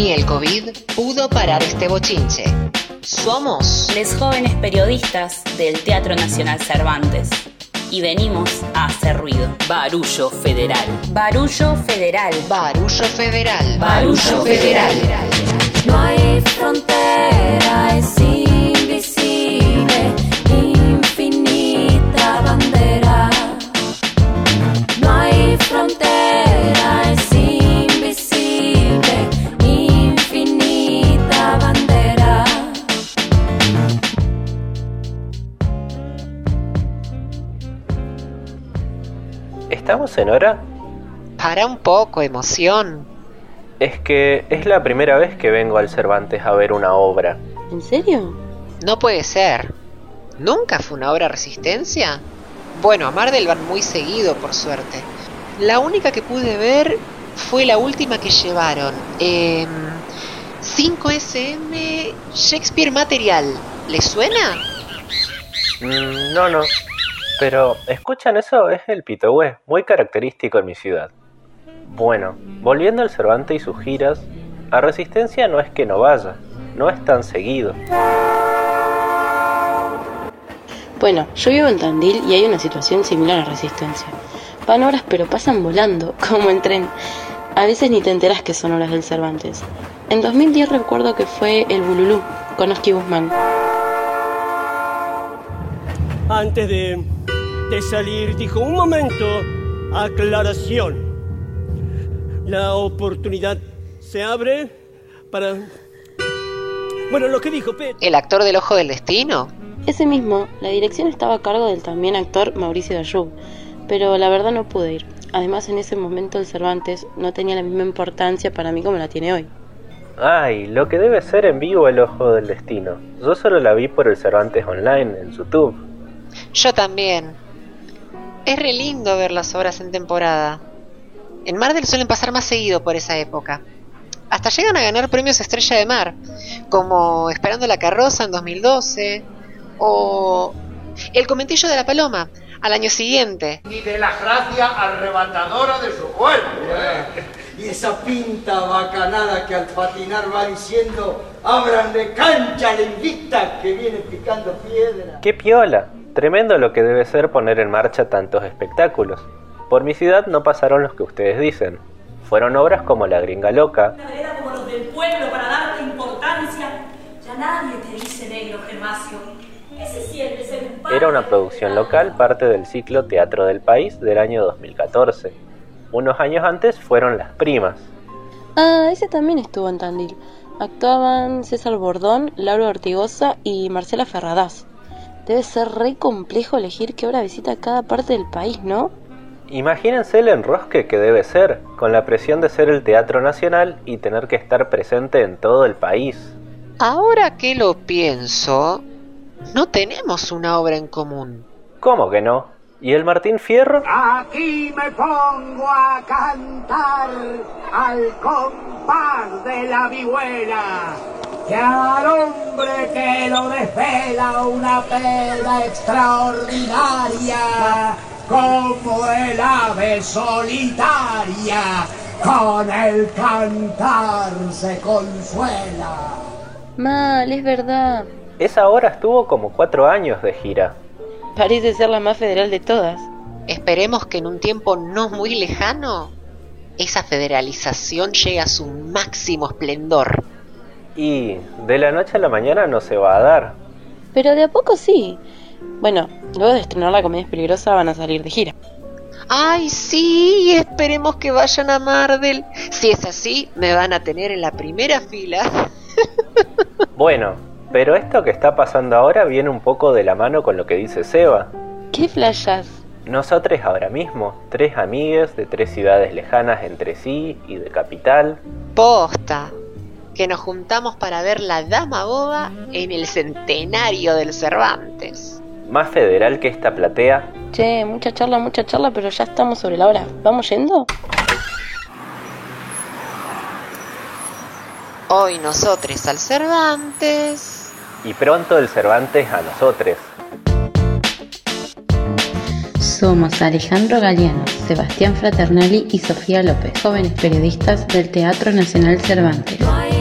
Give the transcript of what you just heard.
Ni el COVID pudo parar este bochinche. Somos les jóvenes periodistas del Teatro Nacional Cervantes y venimos a hacer ruido. Barullo Federal. Barullo Federal. Barullo Federal. Barullo Federal. No hay frontera, ¿Estamos en hora? Para un poco, emoción. Es que es la primera vez que vengo al Cervantes a ver una obra. ¿En serio? No puede ser. ¿Nunca fue una obra resistencia? Bueno, a Mar del van muy seguido, por suerte. La única que pude ver fue la última que llevaron. em, 5SM Shakespeare Material. ¿Le suena? Mm, no, no. Pero, ¿escuchan eso? Es el pitogüé, muy característico en mi ciudad. Bueno, volviendo al Cervantes y sus giras, a Resistencia no es que no vaya, no es tan seguido. Bueno, yo vivo en Tandil y hay una situación similar a Resistencia. Van horas pero pasan volando, como en tren. A veces ni te enteras que son horas del Cervantes. En 2010 recuerdo que fue el Bululú, con Oski Guzmán. Antes de, de salir, dijo, un momento, aclaración. La oportunidad se abre para... Bueno, lo que dijo Pet. ¿El actor del Ojo del Destino? Ese mismo, la dirección estaba a cargo del también actor Mauricio Dayub, pero la verdad no pude ir. Además, en ese momento el Cervantes no tenía la misma importancia para mí como la tiene hoy. Ay, lo que debe ser en vivo el Ojo del Destino. Yo solo la vi por el Cervantes Online en YouTube. Yo también. Es re lindo ver las obras en temporada. En Mar del suelen pasar más seguido por esa época. Hasta llegan a ganar premios Estrella de Mar, como Esperando la Carroza en 2012, o El Comentillo de la Paloma, al año siguiente. y de la gracia arrebatadora de su cuerpo. Y esa pinta bacanada que al patinar va diciendo, abran de cancha la invicta que viene picando piedra. ¡Qué piola! Tremendo lo que debe ser poner en marcha tantos espectáculos. Por mi ciudad no pasaron los que ustedes dicen. Fueron obras como La Gringa Loca, Una vereda como los del pueblo para darte importancia. Ya nadie te dice negro, Gervasio. ¿Qué se siente ser un padre era una producción local parte del ciclo Teatro del País del año 2014. Unos años antes fueron Las Primas. Ah, ese también estuvo en Tandil. Actuaban César Bordón, Laura Ortigosa y Marcela Ferradas. Debe ser re complejo elegir qué obra visita cada parte del país, ¿no? Imagínense el enrosque que debe ser, con la presión de ser el Teatro Nacional y tener que estar presente en todo el país. Ahora que lo pienso, no tenemos una obra en común. ¿Cómo que no? ¿Y el Martín Fierro? Aquí me pongo a cantar al compás de la vihuela. Que al hombre que lo desvela una pena extraordinaria, como el ave solitaria, con el cantar se consuela. Mal, es verdad. Esa obra estuvo como cuatro años de gira. Parece ser la más federal de todas. Esperemos que en un tiempo no muy lejano esa federalización llegue a su máximo esplendor. Y de la noche a la mañana no se va a dar. Pero de a poco sí. Bueno, luego de estrenar la comedia es peligrosa van a salir de gira. Ay, sí, esperemos que vayan a Mardel. Si es así, me van a tener en la primera fila. Bueno, pero esto que está pasando ahora viene un poco de la mano con lo que dice Seba. ¿Qué flayas? Nosotros ahora mismo, tres amigues de tres ciudades lejanas entre sí y de capital, Posta, que nos juntamos para ver la Dama Boba en el centenario del Cervantes. más federal que esta platea, Che, mucha charla, mucha charla, pero ya estamos sobre la hora. ¿Vamos yendo? Hoy nosotros al Cervantes. y pronto el Cervantes a nosotros. Somos Alejandro Galeano, Sebastián Fraternelli y Sofía López, jóvenes periodistas del Teatro Nacional Cervantes. No hay